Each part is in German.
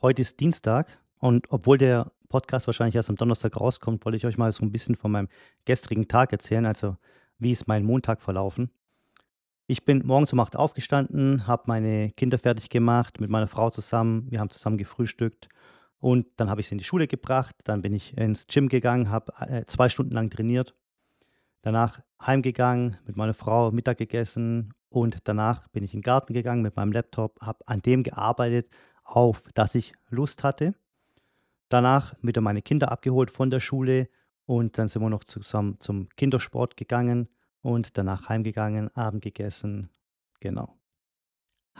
Heute ist Dienstag und obwohl der Podcast wahrscheinlich erst am Donnerstag rauskommt, wollte ich euch mal so ein bisschen von meinem gestrigen Tag erzählen, also wie ist mein Montag verlaufen. Ich bin morgens um 8 aufgestanden, habe meine Kinder fertig gemacht mit meiner Frau zusammen. Wir haben zusammen gefrühstückt und dann habe ich sie in die Schule gebracht. Dann bin ich ins Gym gegangen, habe äh, zwei Stunden lang trainiert. Danach heimgegangen, mit meiner Frau Mittag gegessen und danach bin ich in den Garten gegangen mit meinem Laptop, habe an dem gearbeitet, auf das ich Lust hatte. Danach wieder meine Kinder abgeholt von der Schule und dann sind wir noch zusammen zum Kindersport gegangen und danach heimgegangen, Abend gegessen. Genau.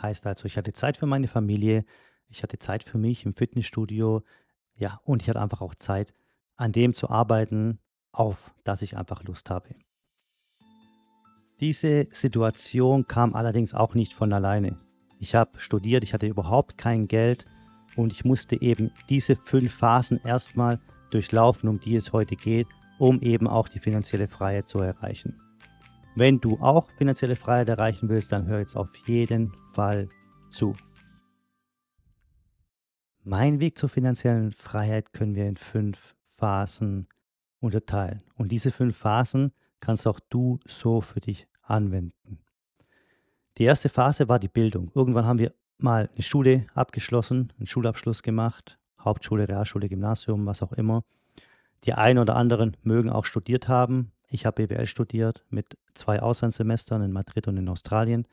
Heißt also, ich hatte Zeit für meine Familie, ich hatte Zeit für mich im Fitnessstudio, ja, und ich hatte einfach auch Zeit, an dem zu arbeiten, auf das ich einfach Lust habe. Diese Situation kam allerdings auch nicht von alleine. Ich habe studiert, ich hatte überhaupt kein Geld und ich musste eben diese fünf Phasen erstmal durchlaufen, um die es heute geht, um eben auch die finanzielle Freiheit zu erreichen. Wenn du auch finanzielle Freiheit erreichen willst, dann hör jetzt auf jeden Fall zu. Mein Weg zur finanziellen Freiheit können wir in fünf Phasen unterteilen. Und diese fünf Phasen kannst auch du so für dich anwenden. Die erste Phase war die Bildung. Irgendwann haben wir mal eine Schule abgeschlossen, einen Schulabschluss gemacht, Hauptschule, Realschule, Gymnasium, was auch immer. Die einen oder anderen mögen auch studiert haben. Ich habe BWL studiert mit zwei Auslandssemestern in Madrid und in Australien.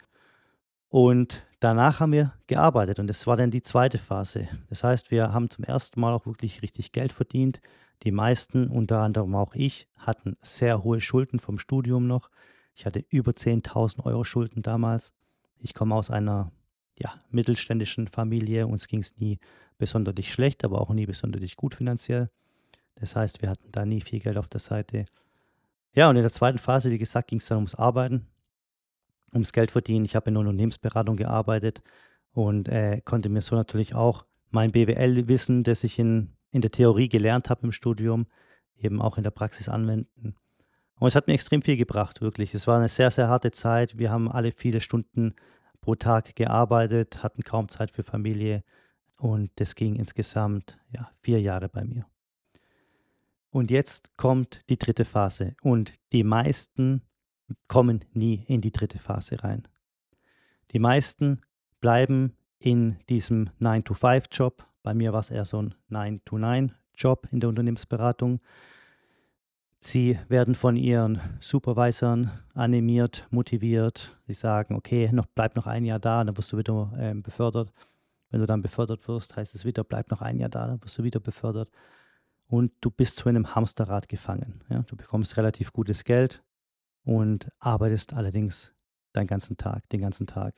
Und danach haben wir gearbeitet und das war dann die zweite Phase. Das heißt, wir haben zum ersten Mal auch wirklich richtig Geld verdient. Die meisten, unter anderem auch ich, hatten sehr hohe Schulden vom Studium noch. Ich hatte über 10.000 Euro Schulden damals. Ich komme aus einer ja, mittelständischen Familie. Uns ging es nie besonders schlecht, aber auch nie besonders gut finanziell. Das heißt, wir hatten da nie viel Geld auf der Seite. Ja, und in der zweiten Phase, wie gesagt, ging es dann ums Arbeiten ums Geld verdienen. Ich habe in Unternehmensberatung gearbeitet und äh, konnte mir so natürlich auch mein BWL-Wissen, das ich in, in der Theorie gelernt habe im Studium, eben auch in der Praxis anwenden. Und es hat mir extrem viel gebracht, wirklich. Es war eine sehr, sehr harte Zeit. Wir haben alle viele Stunden pro Tag gearbeitet, hatten kaum Zeit für Familie und das ging insgesamt ja, vier Jahre bei mir. Und jetzt kommt die dritte Phase und die meisten kommen nie in die dritte Phase rein. Die meisten bleiben in diesem 9-to-5-Job. Bei mir war es eher so ein 9-to-9-Job in der Unternehmensberatung. Sie werden von ihren Supervisern animiert, motiviert. Sie sagen, okay, noch, bleib noch ein Jahr da, dann wirst du wieder äh, befördert. Wenn du dann befördert wirst, heißt es wieder, bleib noch ein Jahr da, dann wirst du wieder befördert. Und du bist zu einem Hamsterrad gefangen. Ja? Du bekommst relativ gutes Geld, und arbeitest allerdings deinen ganzen Tag, den ganzen Tag.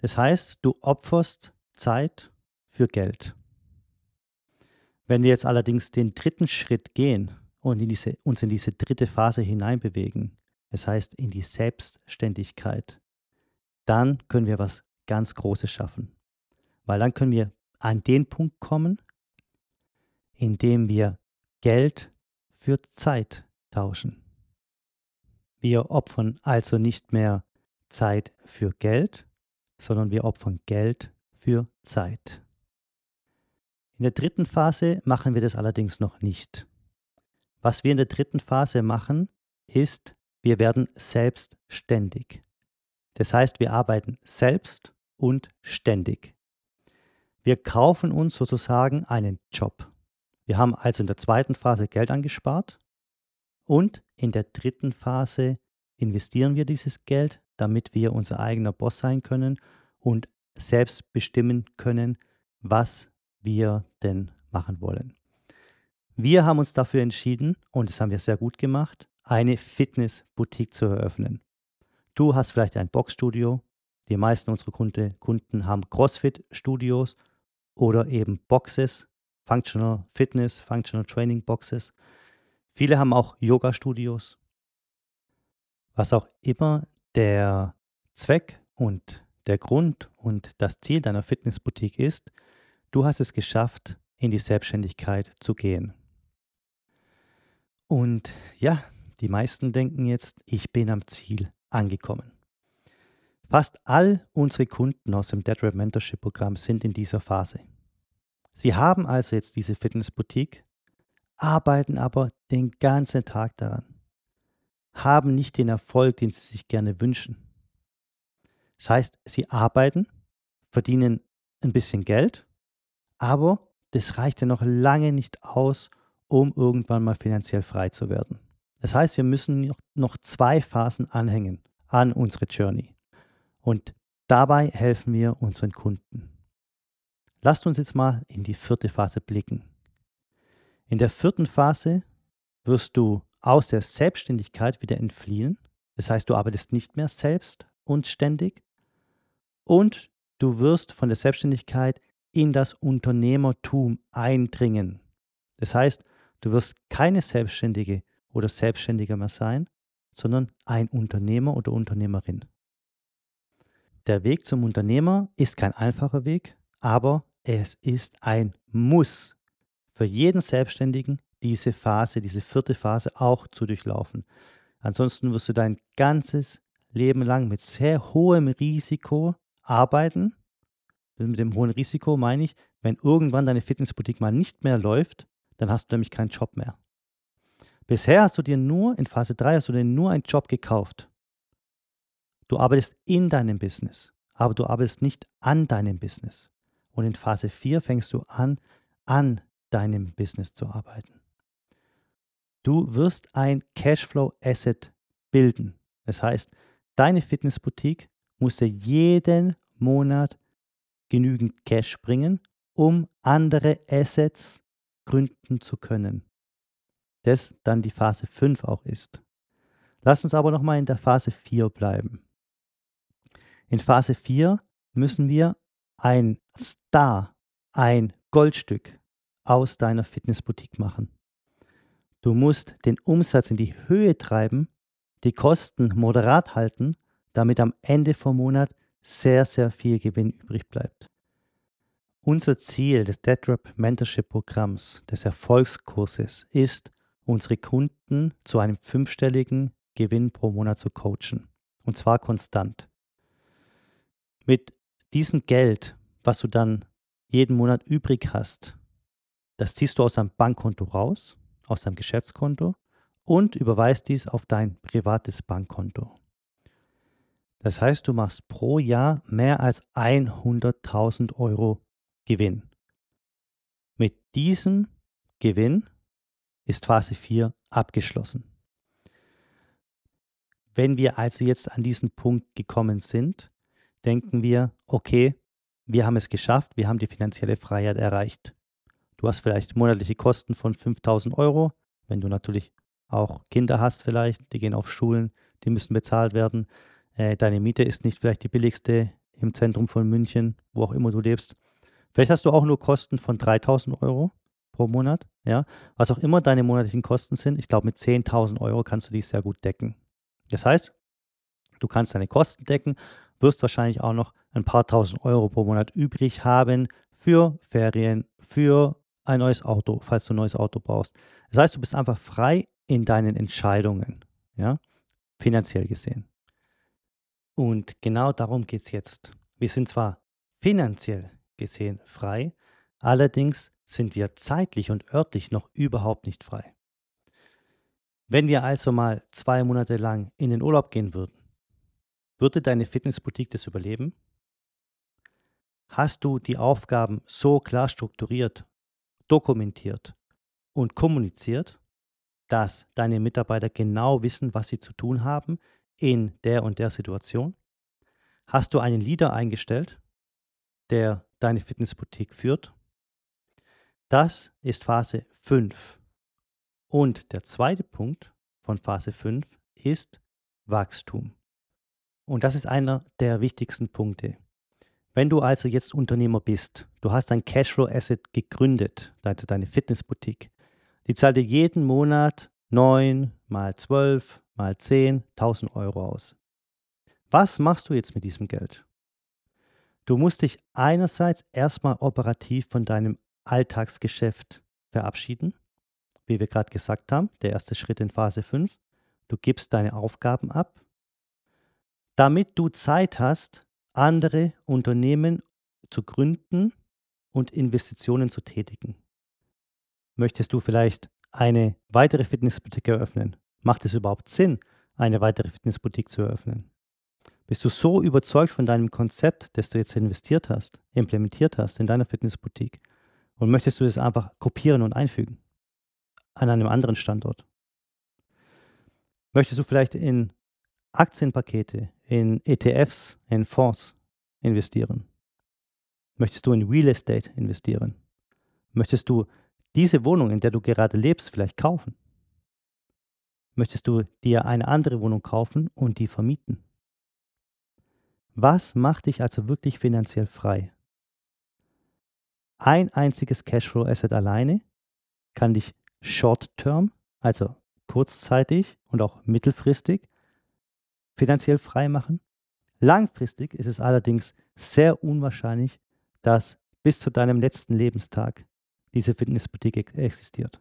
Das heißt, du opferst Zeit für Geld. Wenn wir jetzt allerdings den dritten Schritt gehen und in diese, uns in diese dritte Phase hineinbewegen, das heißt in die Selbstständigkeit, dann können wir was ganz Großes schaffen. Weil dann können wir an den Punkt kommen, in dem wir Geld für Zeit tauschen. Wir opfern also nicht mehr Zeit für Geld, sondern wir opfern Geld für Zeit. In der dritten Phase machen wir das allerdings noch nicht. Was wir in der dritten Phase machen, ist, wir werden selbstständig. Das heißt, wir arbeiten selbst und ständig. Wir kaufen uns sozusagen einen Job. Wir haben also in der zweiten Phase Geld angespart und in der dritten Phase investieren wir dieses Geld, damit wir unser eigener Boss sein können und selbst bestimmen können, was wir denn machen wollen. Wir haben uns dafür entschieden, und das haben wir sehr gut gemacht, eine Fitness-Boutique zu eröffnen. Du hast vielleicht ein Boxstudio, die meisten unserer Kunde, Kunden haben CrossFit-Studios oder eben Boxes, Functional Fitness, Functional Training Boxes. Viele haben auch Yoga-Studios. Was auch immer der Zweck und der Grund und das Ziel deiner Fitnessboutique ist, du hast es geschafft, in die Selbstständigkeit zu gehen. Und ja, die meisten denken jetzt, ich bin am Ziel angekommen. Fast all unsere Kunden aus dem Dead Rap Mentorship Programm sind in dieser Phase. Sie haben also jetzt diese Fitnessboutique, arbeiten aber den ganzen Tag daran, haben nicht den Erfolg, den sie sich gerne wünschen. Das heißt, sie arbeiten, verdienen ein bisschen Geld, aber das reicht ja noch lange nicht aus, um irgendwann mal finanziell frei zu werden. Das heißt, wir müssen noch zwei Phasen anhängen an unsere Journey. Und dabei helfen wir unseren Kunden. Lasst uns jetzt mal in die vierte Phase blicken. In der vierten Phase wirst du aus der Selbstständigkeit wieder entfliehen. Das heißt, du arbeitest nicht mehr selbst und ständig. Und du wirst von der Selbstständigkeit in das Unternehmertum eindringen. Das heißt, du wirst keine Selbstständige oder Selbstständiger mehr sein, sondern ein Unternehmer oder Unternehmerin. Der Weg zum Unternehmer ist kein einfacher Weg, aber es ist ein Muss für jeden Selbstständigen, diese Phase, diese vierte Phase auch zu durchlaufen. Ansonsten wirst du dein ganzes Leben lang mit sehr hohem Risiko arbeiten. Mit dem hohen Risiko meine ich, wenn irgendwann deine Fitnessboutique mal nicht mehr läuft, dann hast du nämlich keinen Job mehr. Bisher hast du dir nur, in Phase 3 hast du dir nur einen Job gekauft. Du arbeitest in deinem Business, aber du arbeitest nicht an deinem Business. Und in Phase 4 fängst du an, an deinem Business zu arbeiten. Du wirst ein Cashflow-Asset bilden. Das heißt, deine Fitnessboutique muss dir jeden Monat genügend Cash bringen, um andere Assets gründen zu können das dann die Phase 5 auch ist. Lass uns aber nochmal in der Phase 4 bleiben. In Phase 4 müssen wir ein Star, ein Goldstück aus deiner Fitnessboutique machen. Du musst den Umsatz in die Höhe treiben, die Kosten moderat halten, damit am Ende vom Monat sehr, sehr viel Gewinn übrig bleibt. Unser Ziel des DeadRap Mentorship Programms, des Erfolgskurses, ist, unsere Kunden zu einem fünfstelligen Gewinn pro Monat zu coachen. Und zwar konstant. Mit diesem Geld, was du dann jeden Monat übrig hast, das ziehst du aus deinem Bankkonto raus, aus deinem Geschäftskonto und überweist dies auf dein privates Bankkonto. Das heißt, du machst pro Jahr mehr als 100.000 Euro Gewinn. Mit diesem Gewinn ist Phase 4 abgeschlossen. Wenn wir also jetzt an diesen Punkt gekommen sind, denken wir, okay, wir haben es geschafft, wir haben die finanzielle Freiheit erreicht. Du hast vielleicht monatliche Kosten von 5000 Euro, wenn du natürlich auch Kinder hast vielleicht, die gehen auf Schulen, die müssen bezahlt werden. Äh, deine Miete ist nicht vielleicht die billigste im Zentrum von München, wo auch immer du lebst. Vielleicht hast du auch nur Kosten von 3000 Euro pro Monat, ja, was auch immer deine monatlichen Kosten sind. Ich glaube, mit 10.000 Euro kannst du die sehr gut decken. Das heißt, du kannst deine Kosten decken, wirst wahrscheinlich auch noch ein paar tausend Euro pro Monat übrig haben für Ferien, für ein neues Auto, falls du ein neues Auto brauchst. Das heißt, du bist einfach frei in deinen Entscheidungen, ja, finanziell gesehen. Und genau darum geht es jetzt. Wir sind zwar finanziell gesehen frei, allerdings sind wir zeitlich und örtlich noch überhaupt nicht frei. Wenn wir also mal zwei Monate lang in den Urlaub gehen würden, würde deine Fitnessboutique das überleben? Hast du die Aufgaben so klar strukturiert, dokumentiert und kommuniziert, dass deine Mitarbeiter genau wissen, was sie zu tun haben in der und der Situation? Hast du einen Leader eingestellt, der deine Fitnessboutique führt das ist Phase 5. Und der zweite Punkt von Phase 5 ist Wachstum. Und das ist einer der wichtigsten Punkte. Wenn du also jetzt Unternehmer bist, du hast ein Cashflow Asset gegründet, also deine Fitnessboutique, die zahlt dir jeden Monat 9 mal 12 mal 10, 1000 Euro aus. Was machst du jetzt mit diesem Geld? Du musst dich einerseits erstmal operativ von deinem Alltagsgeschäft verabschieden. Wie wir gerade gesagt haben, der erste Schritt in Phase 5. Du gibst deine Aufgaben ab, damit du Zeit hast, andere Unternehmen zu gründen und Investitionen zu tätigen. Möchtest du vielleicht eine weitere Fitnessboutique eröffnen? Macht es überhaupt Sinn, eine weitere Fitnessboutique zu eröffnen? Bist du so überzeugt von deinem Konzept, das du jetzt investiert hast, implementiert hast in deiner Fitnessboutique und möchtest du das einfach kopieren und einfügen an einem anderen Standort? Möchtest du vielleicht in Aktienpakete, in ETFs, in Fonds investieren? Möchtest du in Real Estate investieren? Möchtest du diese Wohnung, in der du gerade lebst, vielleicht kaufen? Möchtest du dir eine andere Wohnung kaufen und die vermieten? Was macht dich also wirklich finanziell frei? Ein einziges Cashflow-Asset alleine kann dich short-term, also kurzzeitig und auch mittelfristig, finanziell frei machen. Langfristig ist es allerdings sehr unwahrscheinlich, dass bis zu deinem letzten Lebenstag diese Fitnessboutique existiert.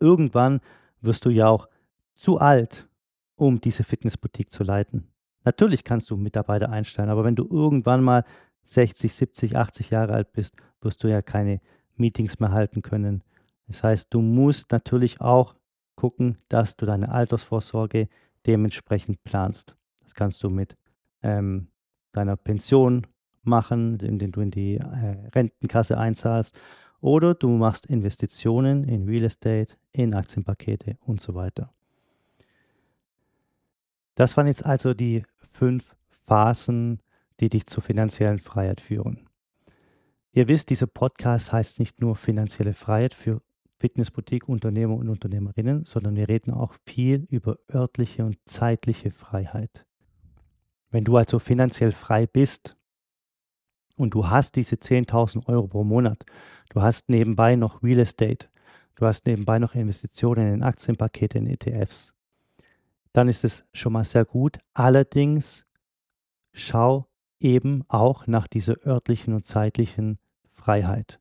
Irgendwann wirst du ja auch zu alt, um diese Fitnessboutique zu leiten. Natürlich kannst du Mitarbeiter einstellen, aber wenn du irgendwann mal 60, 70, 80 Jahre alt bist, wirst du ja keine Meetings mehr halten können. Das heißt, du musst natürlich auch gucken, dass du deine Altersvorsorge dementsprechend planst. Das kannst du mit ähm, deiner Pension machen, indem du in die äh, Rentenkasse einzahlst. Oder du machst Investitionen in Real Estate, in Aktienpakete und so weiter. Das waren jetzt also die fünf Phasen, die dich zur finanziellen Freiheit führen. Ihr wisst, dieser Podcast heißt nicht nur finanzielle Freiheit für Fitnessboutique-Unternehmer und Unternehmerinnen, sondern wir reden auch viel über örtliche und zeitliche Freiheit. Wenn du also finanziell frei bist und du hast diese 10.000 Euro pro Monat, du hast nebenbei noch Real Estate, du hast nebenbei noch Investitionen in Aktienpakete, in ETFs, dann ist es schon mal sehr gut. Allerdings schau eben auch nach dieser örtlichen und zeitlichen Freiheit.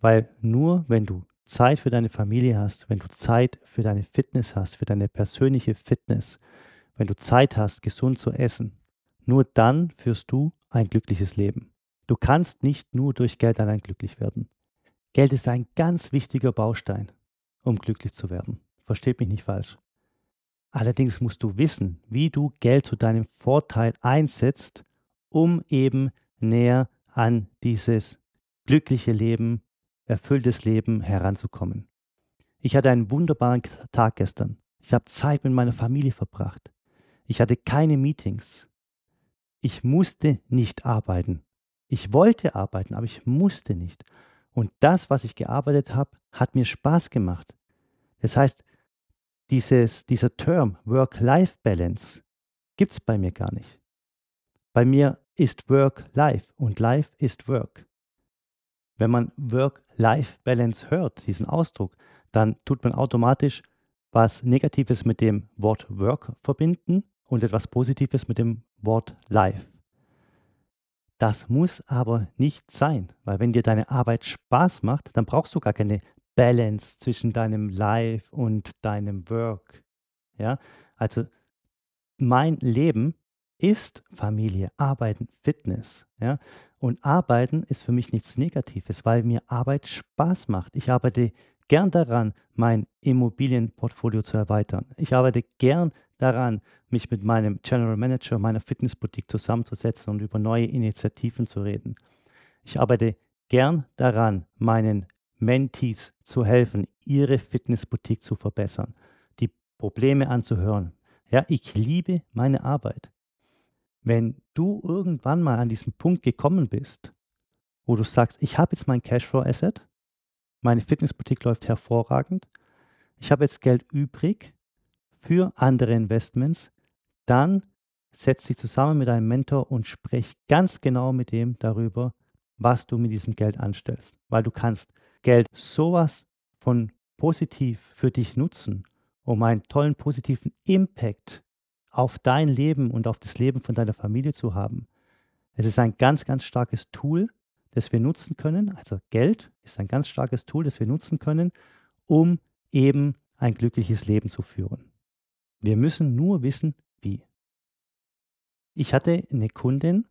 Weil nur wenn du Zeit für deine Familie hast, wenn du Zeit für deine Fitness hast, für deine persönliche Fitness, wenn du Zeit hast, gesund zu essen, nur dann führst du ein glückliches Leben. Du kannst nicht nur durch Geld allein glücklich werden. Geld ist ein ganz wichtiger Baustein, um glücklich zu werden. Versteht mich nicht falsch. Allerdings musst du wissen, wie du Geld zu deinem Vorteil einsetzt, um eben näher an dieses glückliche Leben, erfülltes Leben heranzukommen. Ich hatte einen wunderbaren Tag gestern. Ich habe Zeit mit meiner Familie verbracht. Ich hatte keine Meetings. Ich musste nicht arbeiten. Ich wollte arbeiten, aber ich musste nicht. Und das, was ich gearbeitet habe, hat mir Spaß gemacht. Das heißt, dieses, dieser Term Work-Life-Balance gibt es bei mir gar nicht. Bei mir ist Work Life und Life ist Work. Wenn man Work-Life-Balance hört, diesen Ausdruck, dann tut man automatisch was Negatives mit dem Wort Work verbinden und etwas Positives mit dem Wort Life. Das muss aber nicht sein, weil wenn dir deine Arbeit Spaß macht, dann brauchst du gar keine Balance zwischen deinem Life und deinem Work. Ja, also mein Leben ist Familie, Arbeiten, Fitness. Ja, und Arbeiten ist für mich nichts Negatives, weil mir Arbeit Spaß macht. Ich arbeite gern daran, mein Immobilienportfolio zu erweitern. Ich arbeite gern daran, mich mit meinem General Manager meiner Fitnessboutique zusammenzusetzen und über neue Initiativen zu reden. Ich arbeite gern daran, meinen Mentees zu helfen, ihre Fitnessboutique zu verbessern, die Probleme anzuhören. Ja, ich liebe meine Arbeit. Wenn du irgendwann mal an diesen Punkt gekommen bist, wo du sagst, ich habe jetzt mein Cashflow-Asset, meine Fitnessboutique läuft hervorragend, ich habe jetzt Geld übrig für andere Investments, dann setz dich zusammen mit deinem Mentor und sprech ganz genau mit dem darüber, was du mit diesem Geld anstellst, weil du kannst Geld sowas von positiv für dich nutzen, um einen tollen positiven Impact auf dein Leben und auf das Leben von deiner Familie zu haben. Es ist ein ganz, ganz starkes Tool, das wir nutzen können. Also Geld ist ein ganz starkes Tool, das wir nutzen können, um eben ein glückliches Leben zu führen. Wir müssen nur wissen, wie. Ich hatte eine Kundin,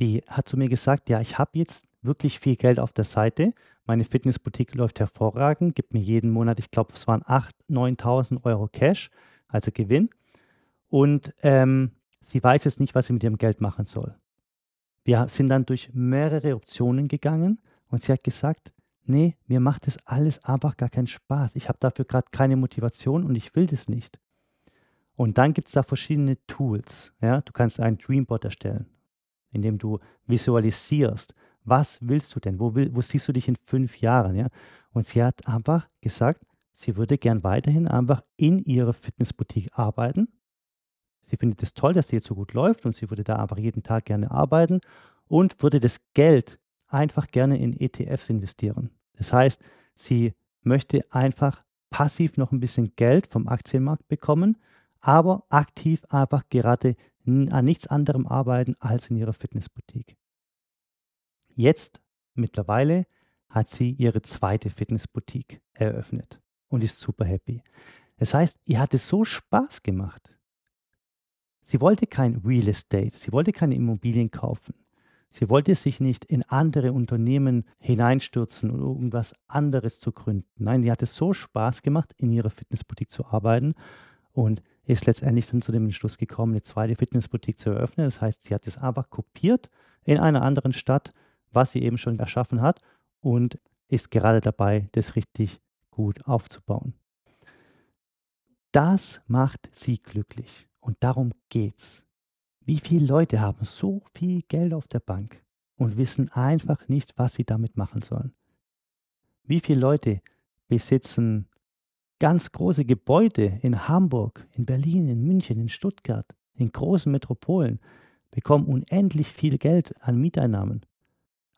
die hat zu mir gesagt, ja, ich habe jetzt wirklich viel Geld auf der Seite. Meine Fitnessboutique läuft hervorragend, gibt mir jeden Monat, ich glaube, es waren 8.000, 9.000 Euro Cash, also Gewinn. Und ähm, sie weiß jetzt nicht, was sie mit ihrem Geld machen soll. Wir sind dann durch mehrere Optionen gegangen und sie hat gesagt, nee, mir macht das alles einfach gar keinen Spaß. Ich habe dafür gerade keine Motivation und ich will das nicht. Und dann gibt es da verschiedene Tools. Ja? Du kannst ein Dreamboard erstellen, indem du visualisierst, was willst du denn? Wo, will, wo siehst du dich in fünf Jahren? Ja? Und sie hat einfach gesagt, sie würde gern weiterhin einfach in ihrer Fitnessboutique arbeiten. Sie findet es toll, dass die jetzt so gut läuft und sie würde da einfach jeden Tag gerne arbeiten und würde das Geld einfach gerne in ETFs investieren. Das heißt, sie möchte einfach passiv noch ein bisschen Geld vom Aktienmarkt bekommen, aber aktiv einfach gerade an nichts anderem arbeiten als in ihrer Fitnessboutique. Jetzt mittlerweile hat sie ihre zweite Fitnessboutique eröffnet und ist super happy. Das heißt, ihr hat es so Spaß gemacht. Sie wollte kein Real Estate, sie wollte keine Immobilien kaufen. Sie wollte sich nicht in andere Unternehmen hineinstürzen oder irgendwas anderes zu gründen. Nein, sie hat es so Spaß gemacht, in ihrer Fitnessboutique zu arbeiten und ist letztendlich dann zu dem Entschluss gekommen, eine zweite Fitnessboutique zu eröffnen. Das heißt, sie hat es einfach kopiert in einer anderen Stadt, was sie eben schon erschaffen hat und ist gerade dabei, das richtig gut aufzubauen. Das macht sie glücklich und darum geht's. Wie viele Leute haben so viel Geld auf der Bank und wissen einfach nicht, was sie damit machen sollen? Wie viele Leute besitzen ganz große Gebäude in Hamburg, in Berlin, in München, in Stuttgart, in großen Metropolen, bekommen unendlich viel Geld an Mieteinnahmen,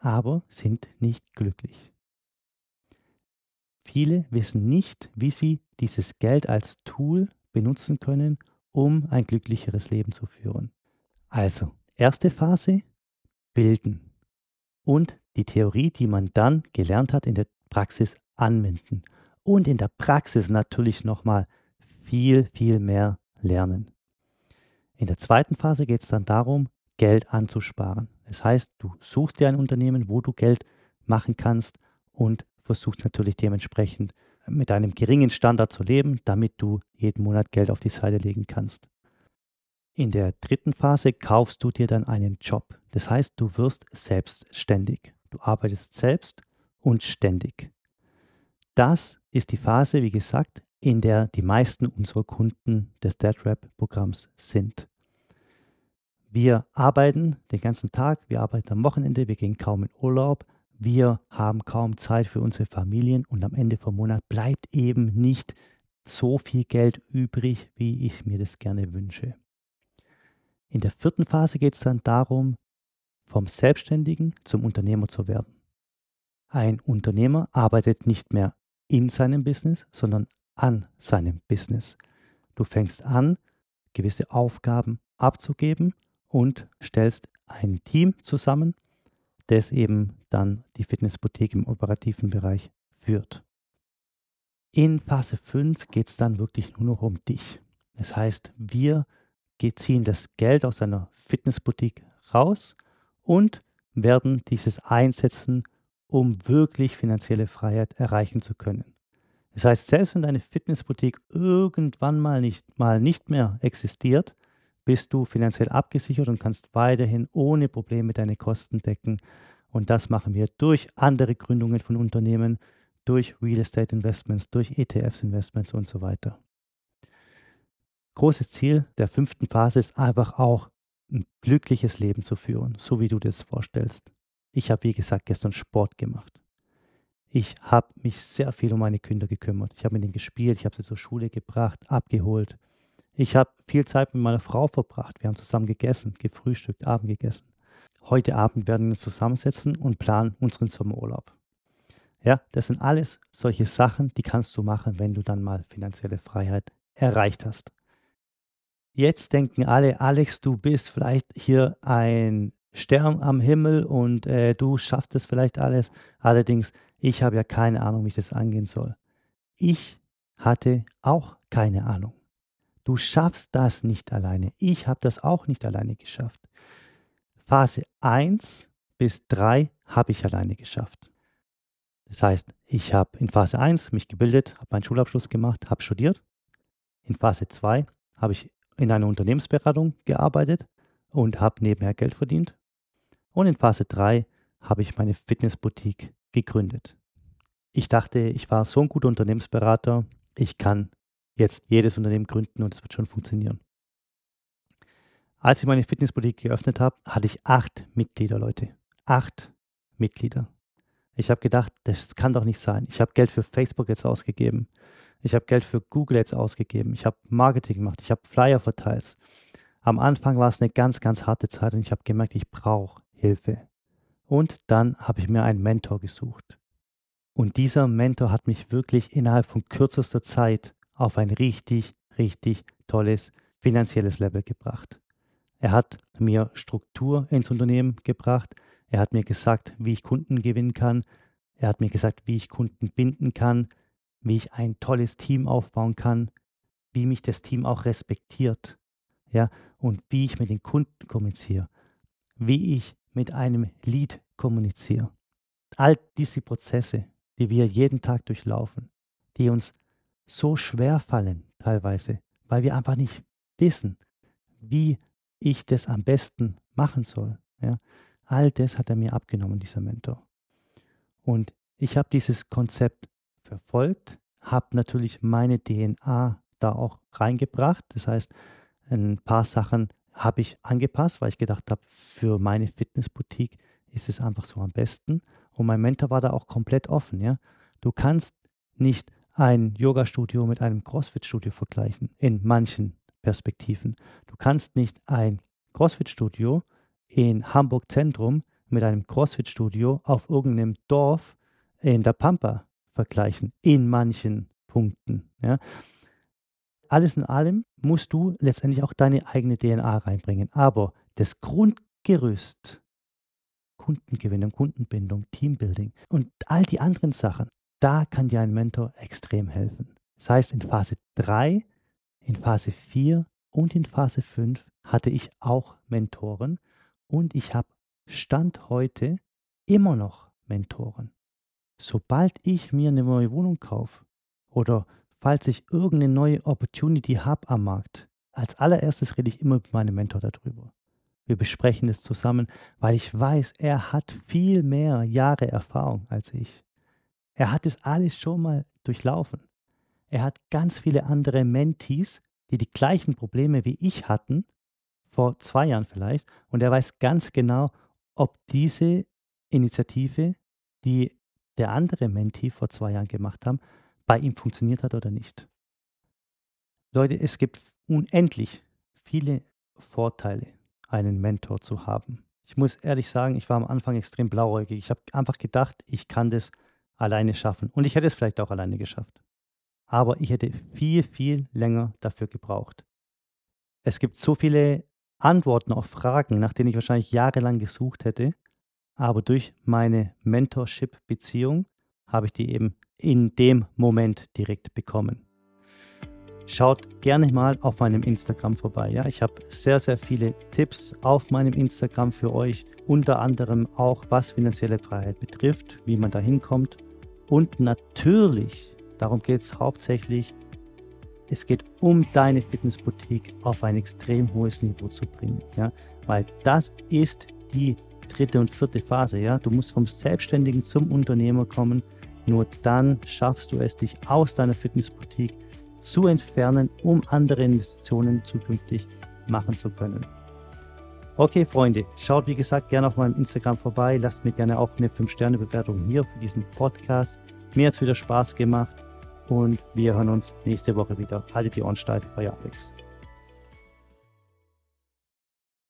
aber sind nicht glücklich. Viele wissen nicht, wie sie dieses Geld als Tool benutzen können, um ein glücklicheres Leben zu führen. Also, erste Phase, bilden. Und die Theorie, die man dann gelernt hat, in der Praxis anwenden. Und in der Praxis natürlich nochmal viel, viel mehr lernen. In der zweiten Phase geht es dann darum, Geld anzusparen. Das heißt, du suchst dir ein Unternehmen, wo du Geld machen kannst und versuchst natürlich dementsprechend mit einem geringen Standard zu leben, damit du jeden Monat Geld auf die Seite legen kannst. In der dritten Phase kaufst du dir dann einen Job. Das heißt, du wirst selbstständig. Du arbeitest selbst und ständig. Das ist die Phase, wie gesagt, in der die meisten unserer Kunden des DeadRap-Programms sind. Wir arbeiten den ganzen Tag, wir arbeiten am Wochenende, wir gehen kaum in Urlaub, wir haben kaum Zeit für unsere Familien und am Ende vom Monat bleibt eben nicht so viel Geld übrig, wie ich mir das gerne wünsche. In der vierten Phase geht es dann darum, vom Selbstständigen zum Unternehmer zu werden. Ein Unternehmer arbeitet nicht mehr in seinem Business, sondern an seinem Business. Du fängst an, gewisse Aufgaben abzugeben und stellst ein Team zusammen, das eben dann die Fitnessboutique im operativen Bereich führt. In Phase 5 geht es dann wirklich nur noch um dich. Das heißt, wir ziehen das Geld aus einer Fitnessboutique raus und werden dieses einsetzen, um wirklich finanzielle Freiheit erreichen zu können. Das heißt, selbst wenn deine Fitnessboutique irgendwann mal nicht, mal nicht mehr existiert, bist du finanziell abgesichert und kannst weiterhin ohne Probleme deine Kosten decken. Und das machen wir durch andere Gründungen von Unternehmen, durch Real Estate Investments, durch ETFs Investments und so weiter großes Ziel der fünften Phase ist einfach auch ein glückliches Leben zu führen, so wie du das vorstellst. Ich habe, wie gesagt, gestern Sport gemacht. Ich habe mich sehr viel um meine Kinder gekümmert. Ich habe mit ihnen gespielt, ich habe sie zur Schule gebracht, abgeholt. Ich habe viel Zeit mit meiner Frau verbracht. Wir haben zusammen gegessen, gefrühstückt, Abend gegessen. Heute Abend werden wir uns zusammensetzen und planen unseren Sommerurlaub. Ja, das sind alles solche Sachen, die kannst du machen, wenn du dann mal finanzielle Freiheit erreicht hast. Jetzt denken alle, Alex, du bist vielleicht hier ein Stern am Himmel und äh, du schaffst es vielleicht alles. Allerdings, ich habe ja keine Ahnung, wie ich das angehen soll. Ich hatte auch keine Ahnung. Du schaffst das nicht alleine. Ich habe das auch nicht alleine geschafft. Phase 1 bis 3 habe ich alleine geschafft. Das heißt, ich habe in Phase 1 mich gebildet, habe meinen Schulabschluss gemacht, habe studiert. In Phase 2 habe ich in einer Unternehmensberatung gearbeitet und habe nebenher Geld verdient. Und in Phase 3 habe ich meine Fitnessboutique gegründet. Ich dachte, ich war so ein guter Unternehmensberater, ich kann jetzt jedes Unternehmen gründen und es wird schon funktionieren. Als ich meine Fitnessboutique geöffnet habe, hatte ich acht Mitglieder, Leute. Acht Mitglieder. Ich habe gedacht, das kann doch nicht sein. Ich habe Geld für Facebook jetzt ausgegeben. Ich habe Geld für Google jetzt ausgegeben. Ich habe Marketing gemacht. Ich habe Flyer verteilt. Am Anfang war es eine ganz, ganz harte Zeit und ich habe gemerkt, ich brauche Hilfe. Und dann habe ich mir einen Mentor gesucht. Und dieser Mentor hat mich wirklich innerhalb von kürzester Zeit auf ein richtig, richtig tolles finanzielles Level gebracht. Er hat mir Struktur ins Unternehmen gebracht. Er hat mir gesagt, wie ich Kunden gewinnen kann. Er hat mir gesagt, wie ich Kunden binden kann, wie ich ein tolles Team aufbauen kann, wie mich das Team auch respektiert. Ja, und wie ich mit den Kunden kommuniziere, wie ich mit einem Lead kommuniziere. All diese Prozesse, die wir jeden Tag durchlaufen, die uns so schwer fallen teilweise, weil wir einfach nicht wissen, wie ich das am besten machen soll. Ja. All das hat er mir abgenommen, dieser Mentor. Und ich habe dieses Konzept verfolgt, habe natürlich meine DNA da auch reingebracht. Das heißt, ein paar Sachen habe ich angepasst, weil ich gedacht habe, für meine Fitnessboutique ist es einfach so am besten. Und mein Mentor war da auch komplett offen. Ja? Du kannst nicht ein Yoga-Studio mit einem CrossFit-Studio vergleichen, in manchen Perspektiven. Du kannst nicht ein CrossFit-Studio in Hamburg Zentrum mit einem CrossFit-Studio auf irgendeinem Dorf in der Pampa vergleichen, in manchen Punkten. Ja. Alles in allem musst du letztendlich auch deine eigene DNA reinbringen. Aber das Grundgerüst Kundengewinnung, Kundenbindung, Teambuilding und all die anderen Sachen, da kann dir ein Mentor extrem helfen. Das heißt, in Phase 3, in Phase 4 und in Phase 5 hatte ich auch Mentoren und ich habe Stand heute immer noch Mentoren. Sobald ich mir eine neue Wohnung kaufe oder falls ich irgendeine neue Opportunity habe am Markt, als allererstes rede ich immer mit meinem Mentor darüber. Wir besprechen es zusammen, weil ich weiß, er hat viel mehr Jahre Erfahrung als ich. Er hat es alles schon mal durchlaufen. Er hat ganz viele andere Mentees, die die gleichen Probleme wie ich hatten, vor zwei Jahren vielleicht, und er weiß ganz genau, ob diese Initiative, die der andere Mentee vor zwei Jahren gemacht haben, bei ihm funktioniert hat oder nicht. Leute, es gibt unendlich viele Vorteile einen Mentor zu haben. Ich muss ehrlich sagen, ich war am Anfang extrem blauäugig. Ich habe einfach gedacht, ich kann das alleine schaffen. Und ich hätte es vielleicht auch alleine geschafft. Aber ich hätte viel, viel länger dafür gebraucht. Es gibt so viele Antworten auf Fragen, nach denen ich wahrscheinlich jahrelang gesucht hätte. Aber durch meine Mentorship-Beziehung habe ich die eben in dem Moment direkt bekommen. Schaut gerne mal auf meinem Instagram vorbei. Ja? Ich habe sehr, sehr viele Tipps auf meinem Instagram für euch, unter anderem auch was finanzielle Freiheit betrifft, wie man da hinkommt. Und natürlich, darum geht es hauptsächlich, es geht um deine Fitnessboutique auf ein extrem hohes Niveau zu bringen. Ja? Weil das ist die dritte und vierte Phase. Ja? Du musst vom Selbstständigen zum Unternehmer kommen. Nur dann schaffst du es, dich aus deiner Fitnessboutique zu entfernen, um andere Investitionen zukünftig machen zu können. Okay, Freunde, schaut wie gesagt gerne auf meinem Instagram vorbei. Lasst mir gerne auch eine 5-Sterne-Bewertung hier für diesen Podcast. Mir hat es wieder Spaß gemacht und wir hören uns nächste Woche wieder. Haltet die Ohren steif, euer Alex.